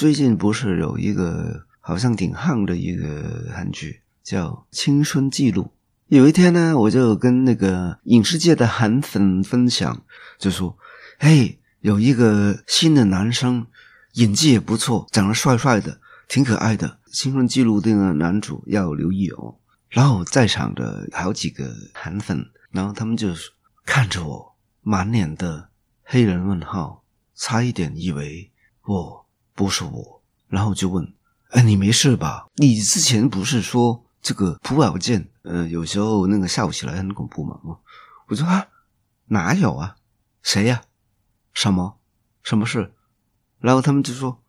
最近不是有一个好像挺夯的一个韩剧叫《青春记录》。有一天呢，我就跟那个影视界的韩粉分享，就说：“嘿，有一个新的男生，演技也不错，长得帅帅的，挺可爱的，《青春记录》的男主要留意哦。”然后在场的好几个韩粉，然后他们就看着我，满脸的黑人问号，差一点以为我不是我，然后就问：“哎，你没事吧？你之前不是说？”这个朴宝剑，呃，有时候那个笑起来很恐怖嘛。我说啊，哪有啊？谁呀？什么？什么事？然后他们就说，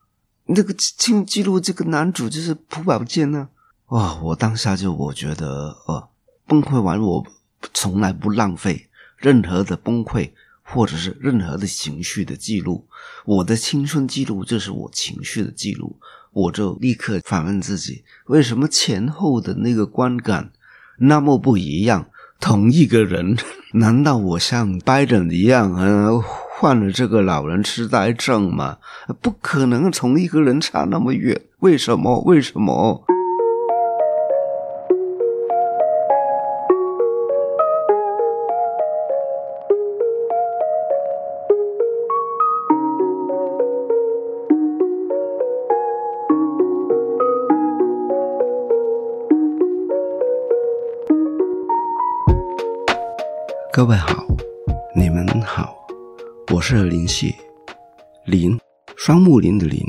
那个记记录这个男主就是朴宝剑呢。哇！我当下就我觉得，呃，崩溃完，我从来不浪费任何的崩溃或者是任何的情绪的记录。我的青春记录就是我情绪的记录。我就立刻反问自己：为什么前后的那个观感那么不一样？同一个人，难道我像拜登一样，呃，患了这个老人痴呆症吗？不可能，从一个人差那么远。为什么？为什么？各位好，你们好，我是林夕，林双木林的林，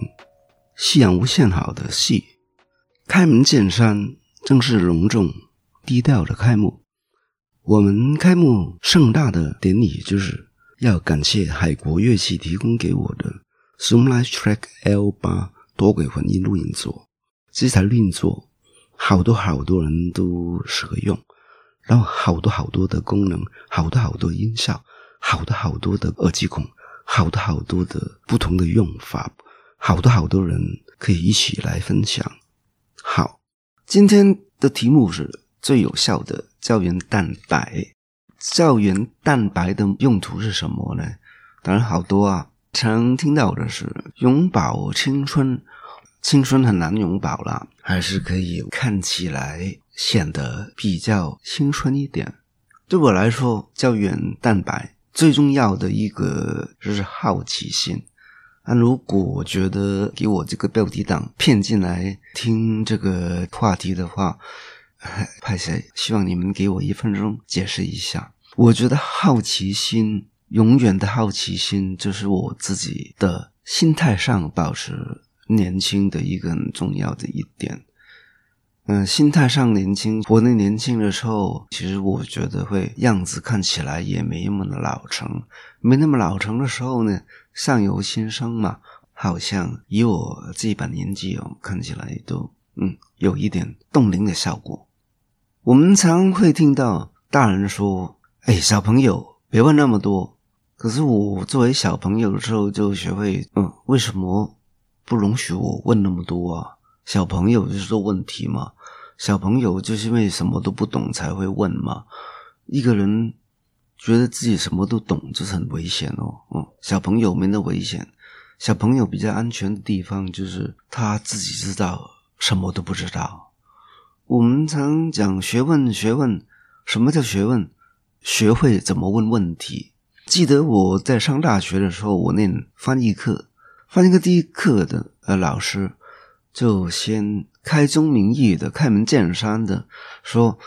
夕阳无限好的夕，开门见山，正式隆重低调的开幕。我们开幕盛大的典礼，就是要感谢海国乐器提供给我的 Zoom Live Track L 八多轨混音录音座，这台录音座好多好多人都适合用。然后好多好多的功能，好多好多音效，好多好多的耳机孔，好多好多的不同的用法，好多好多人可以一起来分享。好，今天的题目是最有效的胶原蛋白。胶原蛋白的用途是什么呢？当然好多啊，常听到的是永葆青春，青春很难永葆了，还是可以看起来。显得比较青春一点。对我来说，胶原蛋白最重要的一个就是好奇心。那如果我觉得给我这个标题党骗进来听这个话题的话，派谁？希望你们给我一分钟解释一下。我觉得好奇心，永远的好奇心，就是我自己的心态上保持年轻的一个很重要的一点。嗯，心态上年轻，活得年轻的时候，其实我觉得会样子看起来也没那么的老成，没那么老成的时候呢，相由心生嘛，好像以我这把年纪哦，看起来都嗯有一点冻龄的效果。我们常会听到大人说：“哎，小朋友别问那么多。”可是我作为小朋友的时候，就学会嗯，为什么不容许我问那么多啊？小朋友就是说问题嘛，小朋友就是因为什么都不懂才会问嘛。一个人觉得自己什么都懂，就是很危险哦。嗯，小朋友没那危险，小朋友比较安全的地方就是他自己知道什么都不知道。我们常讲学问，学问，什么叫学问？学会怎么问问题。记得我在上大学的时候，我念翻译课，翻译课第一课的呃老师。就先开宗明义的、开门见山的说，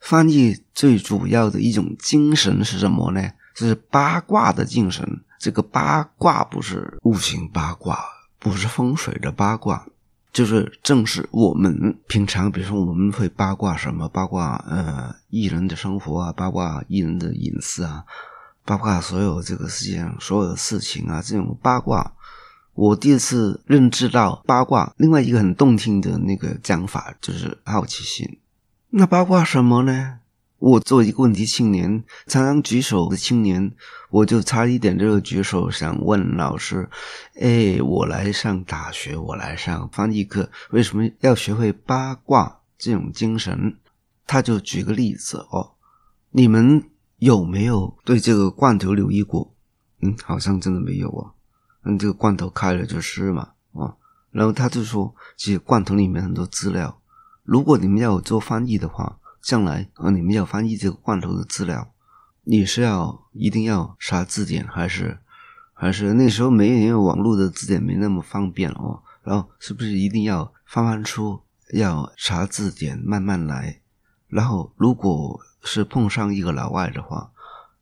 翻译最主要的一种精神是什么呢？就是八卦的精神。这个八卦不是五行八卦，不是风水的八卦，就是正是我们平常，比如说我们会八卦什么？八卦呃艺人的生活啊，八卦艺人的隐私啊，八卦所有这个世界上所有的事情啊，这种八卦。我第一次认知到八卦，另外一个很动听的那个讲法就是好奇心。那八卦什么呢？我作为一个问题青年，常常举手的青年，我就差一点就举手想问老师：哎，我来上大学，我来上翻译课，为什么要学会八卦这种精神？他就举个例子哦，你们有没有对这个罐头留意过？嗯，好像真的没有啊。嗯，这个罐头开了就吃嘛，啊，然后他就说，其实罐头里面很多资料，如果你们要做翻译的话，将来啊你们要翻译这个罐头的资料，你是要一定要查字典，还是还是那时候没有网络的字典没那么方便哦？然后是不是一定要翻翻出，要查字典，慢慢来？然后如果是碰上一个老外的话，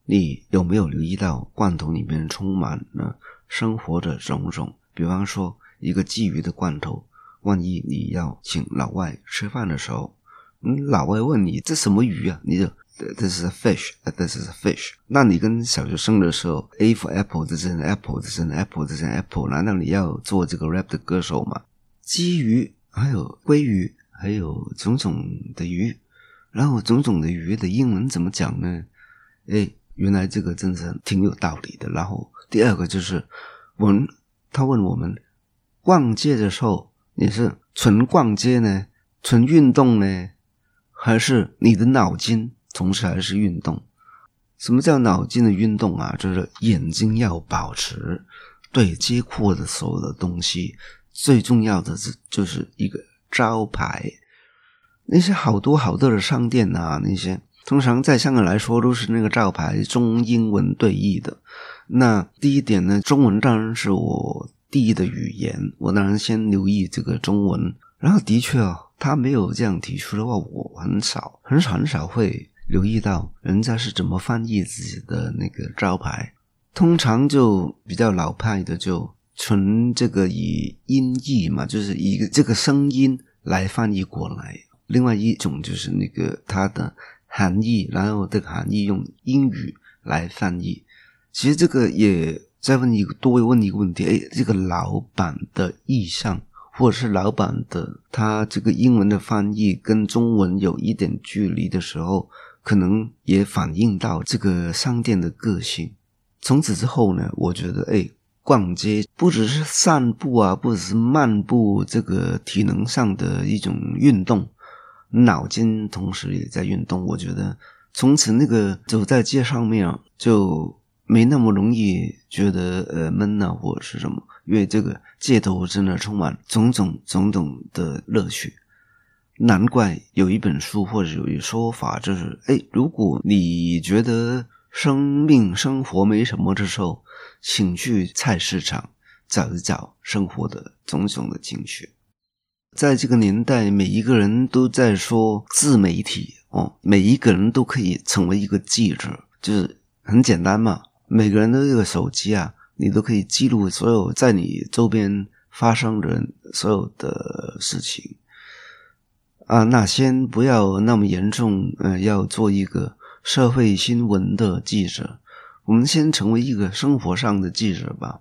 你有没有留意到罐头里面充满了生活的种种？比方说一个鲫鱼的罐头，万一你要请老外吃饭的时候，嗯，老外问你这什么鱼啊？你就 This is a fish, this is a fish。那你跟小学生的时候，A for apple, this is an apple, this is an apple, this is an apple。难道你要做这个 rap 的歌手吗？鲫鱼，还有鲑鱼，还有种种的鱼，然后种种的鱼的英文怎么讲呢？哎。原来这个真是挺有道理的。然后第二个就是我们他问我们逛街的时候，你是纯逛街呢，纯运动呢，还是你的脑筋同时还是运动？什么叫脑筋的运动啊？就是眼睛要保持对接阔的所有的东西。最重要的是就是一个招牌，那些好多好多的商店啊，那些。通常在香港来说，都是那个招牌中英文对译的。那第一点呢，中文当然是我第一的语言，我当然先留意这个中文。然后的确哦，他没有这样提出的话，我很少、很少、很少会留意到人家是怎么翻译自己的那个招牌。通常就比较老派的，就纯这个以音译嘛，就是以这个声音来翻译过来。另外一种就是那个它的。含义，然后这个含义用英语来翻译。其实这个也再问一个多问一个问题：哎，这个老板的意向，或者是老板的他这个英文的翻译跟中文有一点距离的时候，可能也反映到这个商店的个性。从此之后呢，我觉得，哎，逛街不只是散步啊，不只是漫步，这个体能上的一种运动。脑筋同时也在运动，我觉得从此那个走在街上面啊就没那么容易觉得呃闷呐或者是什么，因为这个街头真的充满种种种种的乐趣。难怪有一本书或者有一说法，就是哎，如果你觉得生命生活没什么的时候，请去菜市场找一找生活的种种的情趣。在这个年代，每一个人都在说自媒体哦，每一个人都可以成为一个记者，就是很简单嘛。每个人都有个手机啊，你都可以记录所有在你周边发生的所有的事情啊。那先不要那么严重，呃，要做一个社会新闻的记者，我们先成为一个生活上的记者吧。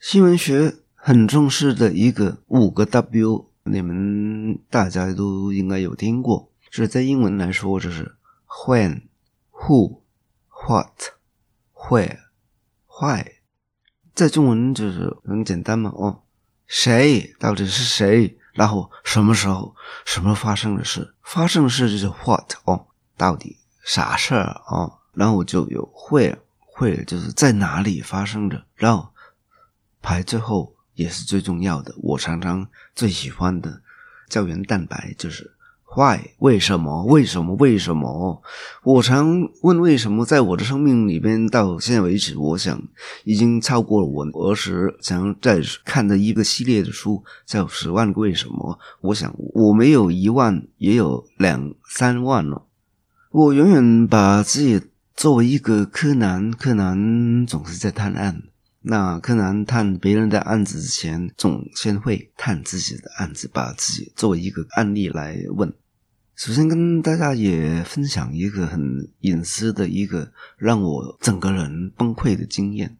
新闻学很重视的一个五个 W。你们大家都应该有听过，就是在英文来说，就是 when、who、what、where、why。在中文就是很简单嘛，哦，谁到底是谁？然后什么时候、什么发生的事？发生的事就是 what 哦，到底啥事儿哦？然后就有 where，where 就是在哪里发生的，然后排最后。也是最重要的。我常常最喜欢的胶原蛋白就是 why 为什么为什么为什么？我常问为什么，在我的生命里边到现在为止，我想已经超过了我儿时想在看的一个系列的书，叫《十万个为什么》。我想我没有一万，也有两三万了。我永远把自己作为一个柯南，柯南总是在探案。那柯南探别人的案子之前，总先会探自己的案子，把自己作为一个案例来问。首先跟大家也分享一个很隐私的一个让我整个人崩溃的经验。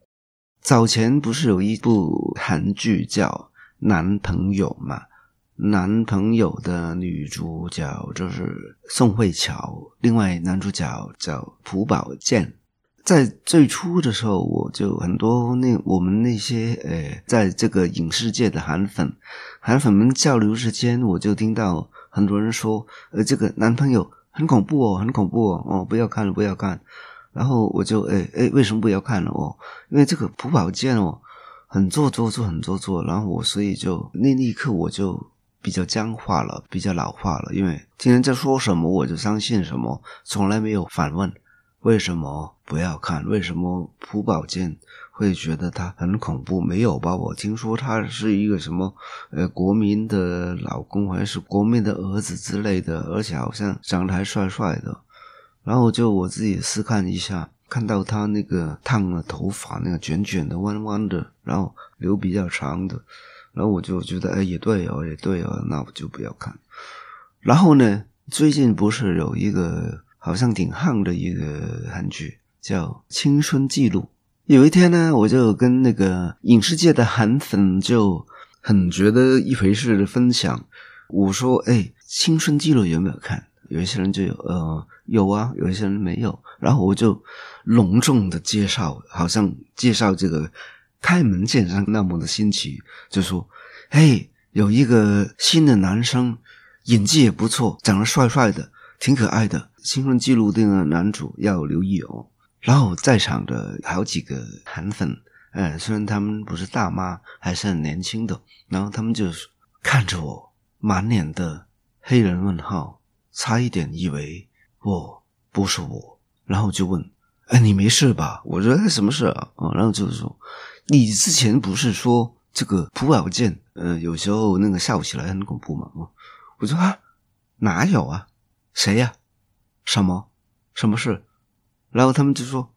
早前不是有一部韩剧叫《男朋友》嘛？男朋友的女主角就是宋慧乔，另外男主角叫朴宝剑。在最初的时候，我就很多那我们那些呃，在这个影视界的韩粉，韩粉们交流之间，我就听到很多人说，呃，这个男朋友很恐怖哦，很恐怖哦，哦，不要看了，不要看。然后我就，哎哎，为什么不要看了哦？因为这个朴宝剑哦，很做作，做很做作。然后我所以就那那一刻我就比较僵化了，比较老化了，因为听人家说什么我就相信什么，从来没有反问为什么不要看，为什么朴宝剑会觉得他很恐怖？没有吧？我听说他是一个什么呃国民的老公，还是国民的儿子之类的，而且好像长得还帅帅的。然后就我自己试看一下。看到他那个烫了头发，那个卷卷的、弯弯的，然后留比较长的，然后我就觉得，哎，也对哦，也对哦，那我就不要看。然后呢，最近不是有一个好像挺夯的一个韩剧叫《青春记录》。有一天呢，我就跟那个影视界的韩粉就很觉得一回事的分享，我说，哎，《青春记录》有没有看？有一些人就有，呃，有啊，有一些人没有。然后我就隆重的介绍，好像介绍这个开门见山那么的新奇，就说：“嘿，有一个新的男生，演技也不错，长得帅帅的，挺可爱的，青春记录的男主要留意哦。”然后在场的好几个韩粉，呃，虽然他们不是大妈，还是很年轻的，然后他们就看着我，满脸的黑人问号。差一点以为我不是我，然后就问：“哎，你没事吧？”我说：“什么事啊？”然后就是说：“你之前不是说这个朴宝剑，呃，有时候那个笑起来很恐怖嘛？”我说：“啊，哪有啊？谁呀？什么？什么事？”然后他们就说：“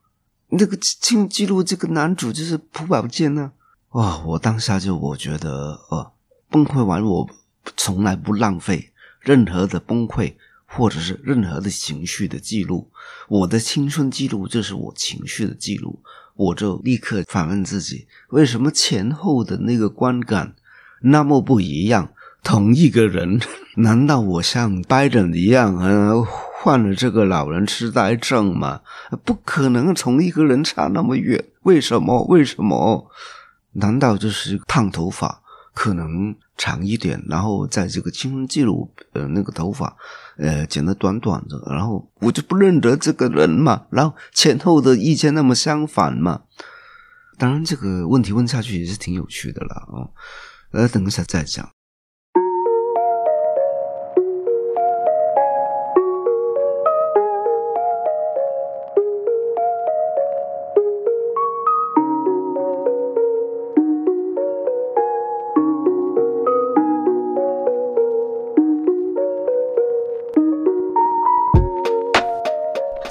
那个清记录这个男主就是朴宝剑呢。”哇！我当下就我觉得，呃，崩溃完，我从来不浪费任何的崩溃。或者是任何的情绪的记录，我的青春记录就是我情绪的记录，我就立刻反问自己：为什么前后的那个观感那么不一样？同一个人，难道我像拜登一样，呃，患了这个老人痴呆症吗？不可能，从一个人差那么远，为什么？为什么？难道就是烫头发？可能长一点，然后在这个青春记录，呃，那个头发，呃，剪得短短的，然后我就不认得这个人嘛，然后前后的意见那么相反嘛，当然这个问题问下去也是挺有趣的了啊，呃，等一下再讲。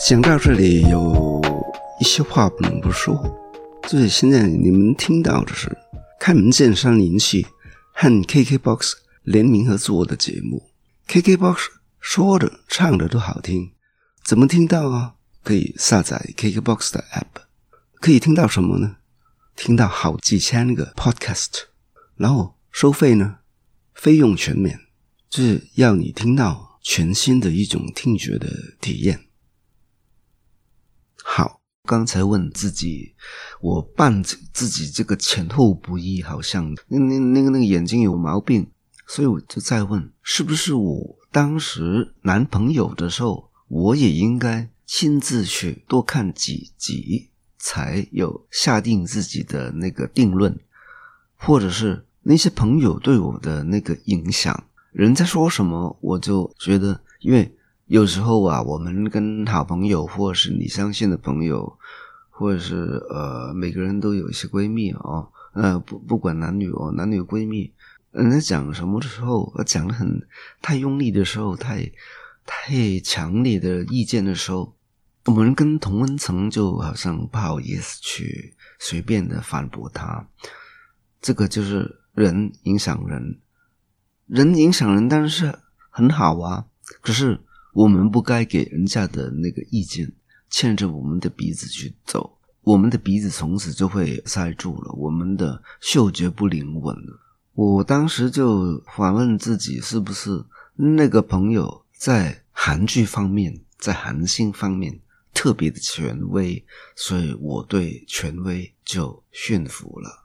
讲到这里，有一些话不能不说。就是现在你们听到的是开门见山灵气和 KKBOX 联名合作的节目。KKBOX 说的唱的都好听，怎么听到啊？可以下载 KKBOX 的 App，可以听到什么呢？听到好几千个 Podcast，然后收费呢，费用全免，就是要你听到全新的一种听觉的体验。好，刚才问自己，我扮自己这个前后不一，好像那那那个那个眼睛有毛病，所以我就再问，是不是我当时男朋友的时候，我也应该亲自去多看几集，才有下定自己的那个定论，或者是那些朋友对我的那个影响，人在说什么，我就觉得，因为。有时候啊，我们跟好朋友，或者是你相信的朋友，或者是呃，每个人都有一些闺蜜哦，呃，不不管男女哦，男女闺蜜，人家讲什么的时候，讲的很太用力的时候，太太强烈的意见的时候，我们跟同温层就好像不好意思去随便的反驳他，这个就是人影响人，人影响人，但是很好啊，可是。我们不该给人家的那个意见牵着我们的鼻子去走，我们的鼻子从此就会塞住了，我们的嗅觉不灵敏了。我当时就反问自己，是不是那个朋友在韩剧方面，在韩星方面特别的权威，所以我对权威就驯服了。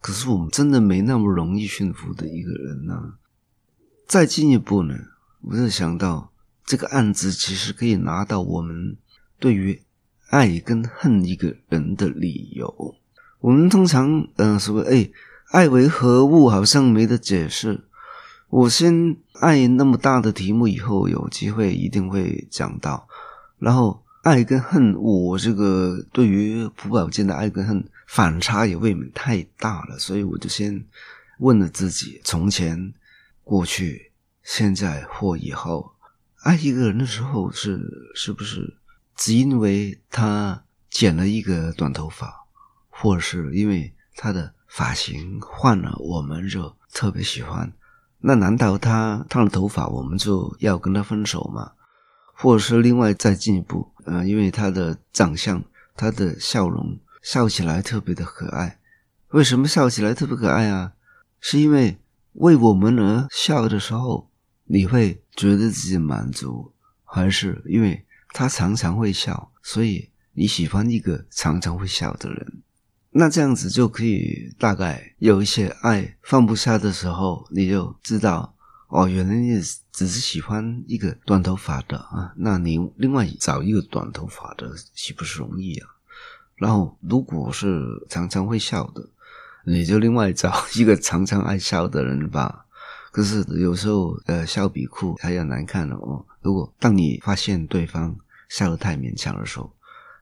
可是我们真的没那么容易驯服的一个人呢。再进一步呢，我就想到。这个案子其实可以拿到我们对于爱跟恨一个人的理由。我们通常嗯说哎，爱为何物，好像没得解释。我先爱那么大的题目，以后有机会一定会讲到。然后爱跟恨，我这个对于朴宝剑的爱跟恨反差也未免太大了，所以我就先问了自己：从前、过去、现在或以后，爱一个人的时候是是不是只因为他剪了一个短头发？或者是因为他的发型换了，我们就特别喜欢。那难道他烫了头发，我们就要跟他分手吗？或者是另外再进一步，呃，因为他的长相，他的笑容，笑起来特别的可爱。为什么笑起来特别可爱啊？是因为为我们而笑的时候，你会觉得自己满足，还是因为他常常会笑，所以你喜欢一个常常会笑的人？那这样子就可以大概有一些爱放不下的时候，你就知道哦，原来你只是喜欢一个短头发的啊。那你另外找一个短头发的岂不是容易啊？然后如果是常常会笑的，你就另外找一个常常爱笑的人吧。可是有时候呃，笑比哭还要难看哦。如果当你发现对方笑得太勉强的时候，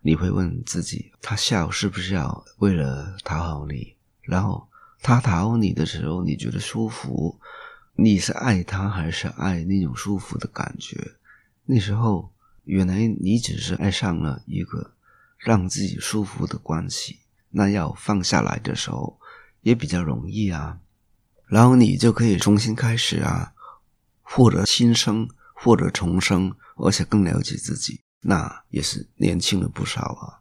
你会问自己：他笑是不是要为了讨好你？然后他讨好你的时候，你觉得舒服？你是爱他还是爱那种舒服的感觉？那时候原来你只是爱上了一个让自己舒服的关系，那要放下来的时候也比较容易啊。然后你就可以重新开始啊，或者新生，或者重生，而且更了解自己。那也是年轻了不少啊。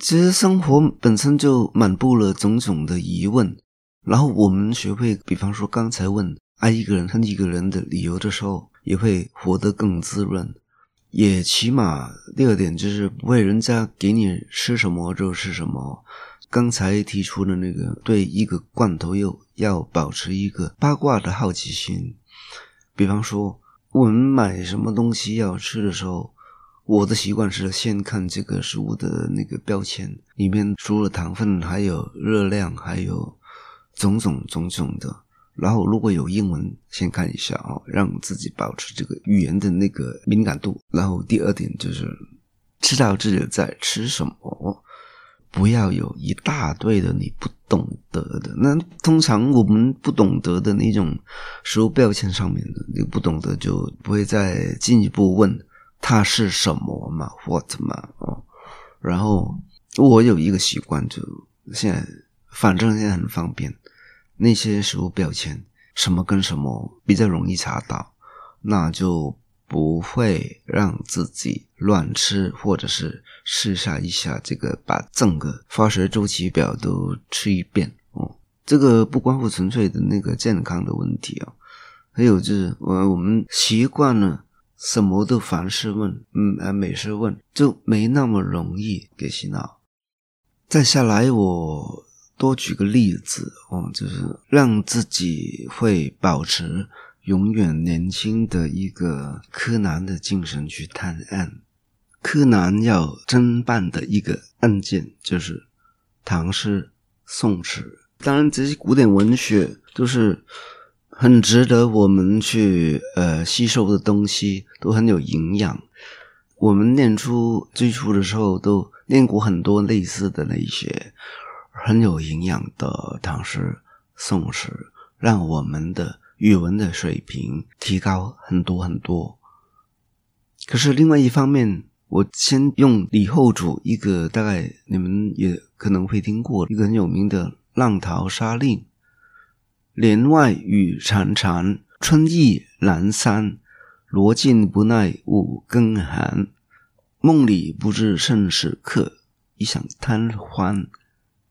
其实生活本身就满布了种种的疑问，然后我们学会，比方说刚才问爱一个人恨一个人的理由的时候，也会活得更滋润。也起码第二点就是不会人家给你吃什么就是什么。刚才提出的那个对一个罐头又要保持一个八卦的好奇心，比方说我们买什么东西要吃的时候。我的习惯是先看这个食物的那个标签，里面除了糖分，还有热量，还有种种种种的。然后如果有英文，先看一下啊，让自己保持这个语言的那个敏感度。然后第二点就是知道自己在吃什么，不要有一大堆的你不懂得的。那通常我们不懂得的那种食物标签上面的，你不懂得就不会再进一步问。它是什么嘛？What 嘛？哦，然后我有一个习惯，就现在反正现在很方便，那些食物标签什么跟什么比较容易查到，那就不会让自己乱吃，或者是试下一下这个把整个化学周期表都吃一遍哦。这个不关乎纯粹的那个健康的问题啊，还有就是我我们习惯了。什么都凡事问，嗯，啊，每事问就没那么容易给洗脑。再下来，我多举个例子哦，就是让自己会保持永远年轻的一个柯南的精神去探案。柯南要侦办的一个案件就是唐诗宋词，当然这些古典文学都是。很值得我们去呃吸收的东西都很有营养。我们念出最初的时候都念过很多类似的那些很有营养的唐诗宋诗，让我们的语文的水平提高很多很多。可是另外一方面，我先用李后主一个大概你们也可能会听过一个很有名的《浪淘沙令》。帘外雨潺潺，春意阑珊。罗镜不耐五更寒，梦里不知甚时刻，一想贪欢。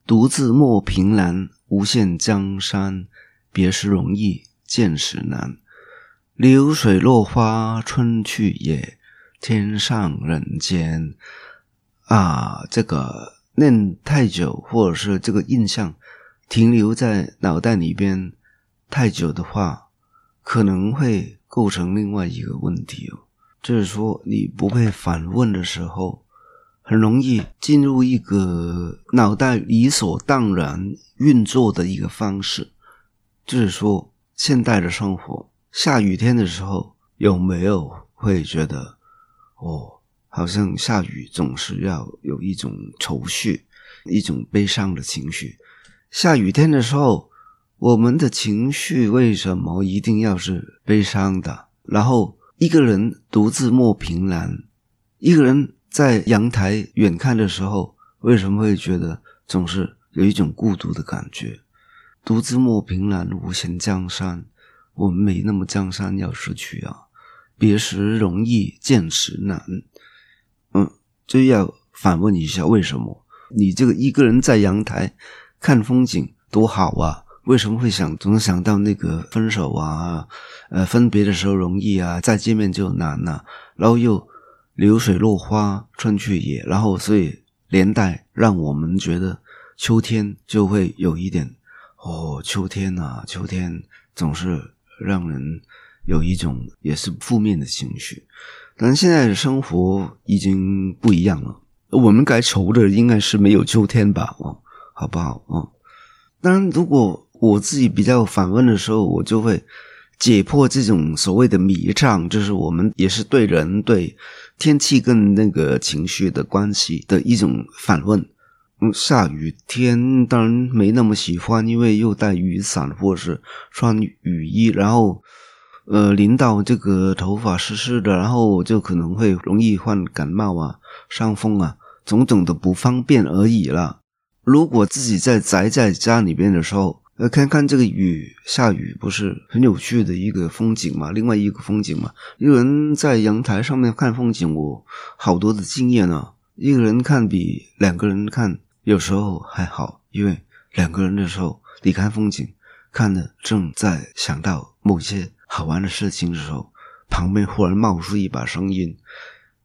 独自莫凭栏，无限江山。别时容易见时难。流水落花春去也，天上人间。啊，这个念太久，或者是这个印象。停留在脑袋里边太久的话，可能会构成另外一个问题哦，就是说你不会反问的时候，很容易进入一个脑袋理所当然运作的一个方式，就是说，现代的生活，下雨天的时候，有没有会觉得，哦，好像下雨总是要有一种愁绪，一种悲伤的情绪。下雨天的时候，我们的情绪为什么一定要是悲伤的？然后一个人独自莫凭栏，一个人在阳台远看的时候，为什么会觉得总是有一种孤独的感觉？独自莫凭栏，无限江山。我们没那么江山要失去啊！别时容易见时难。嗯，就要反问一下，为什么你这个一个人在阳台？看风景多好啊！为什么会想总想到那个分手啊？呃，分别的时候容易啊，再见面就难呐。然后又流水落花春去也，然后所以连带让我们觉得秋天就会有一点哦，秋天啊，秋天总是让人有一种也是负面的情绪。但现在的生活已经不一样了，我们该愁的应该是没有秋天吧？哦。好不好哦？当然，如果我自己比较反问的时候，我就会解破这种所谓的迷障，就是我们也是对人、对天气跟那个情绪的关系的一种反问。嗯，下雨天当然没那么喜欢，因为又带雨伞或者是穿雨衣，然后呃淋到这个头发湿湿的，然后就可能会容易患感冒啊、伤风啊，种种的不方便而已了。如果自己在宅在家里边的时候，呃，看看这个雨下雨，不是很有趣的一个风景嘛？另外一个风景嘛，一个人在阳台上面看风景，我好多的经验呢。一个人看比两个人看有时候还好，因为两个人的时候，你看风景看的正在想到某些好玩的事情的时候，旁边忽然冒出一把声音：“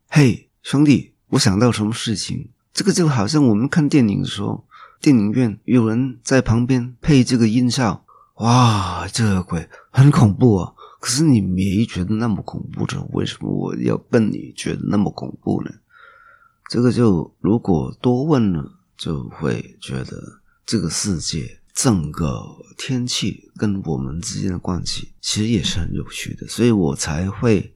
嘿，兄弟，我想到什么事情？”这个就好像我们看电影的时候。电影院有人在旁边配这个音效，哇，这个鬼很恐怖啊！可是你没觉得那么恐怖的，为什么我要跟你觉得那么恐怖呢？这个就如果多问了，就会觉得这个世界整个天气跟我们之间的关系其实也是很有趣的，所以我才会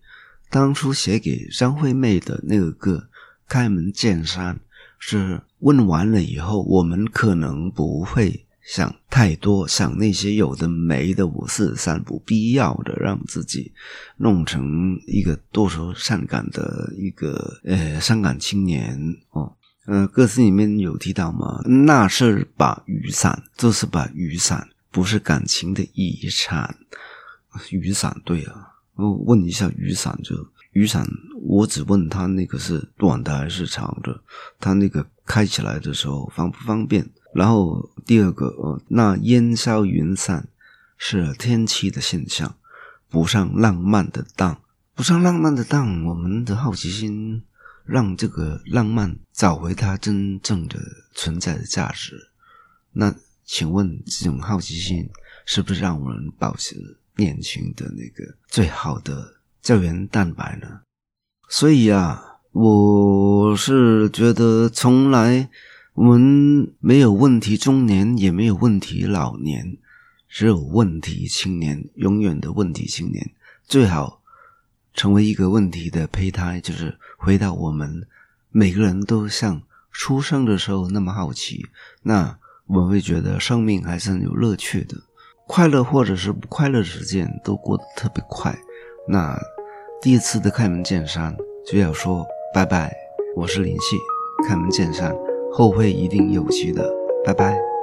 当初写给张惠妹的那个歌《开门见山》。是问完了以后，我们可能不会想太多，想那些有的没的五四三不必要的，让自己弄成一个多愁善感的一个呃伤感青年哦。呃，歌词里面有提到吗？那是把雨伞，就是把雨伞，不是感情的遗产。雨伞对啊，我问一下雨伞就。雨伞，我只问他那个是短的还是长的，他那个开起来的时候方不方便？然后第二个，呃，那烟消云散是天气的现象，不上浪漫的当，不上浪漫的当，我们的好奇心让这个浪漫找回它真正的存在的价值。那请问，这种好奇心是不是让我们保持年轻的那个最好的？胶原蛋白呢？所以啊，我是觉得从来我们没有问题中年，也没有问题老年，只有问题青年，永远的问题青年。最好成为一个问题的胚胎，就是回到我们每个人都像出生的时候那么好奇。那我们会觉得生命还是很有乐趣的，快乐或者是不快乐的时间都过得特别快。那。第一次的开门见山就要说拜拜，我是林夕，开门见山，后会一定有期的，拜拜。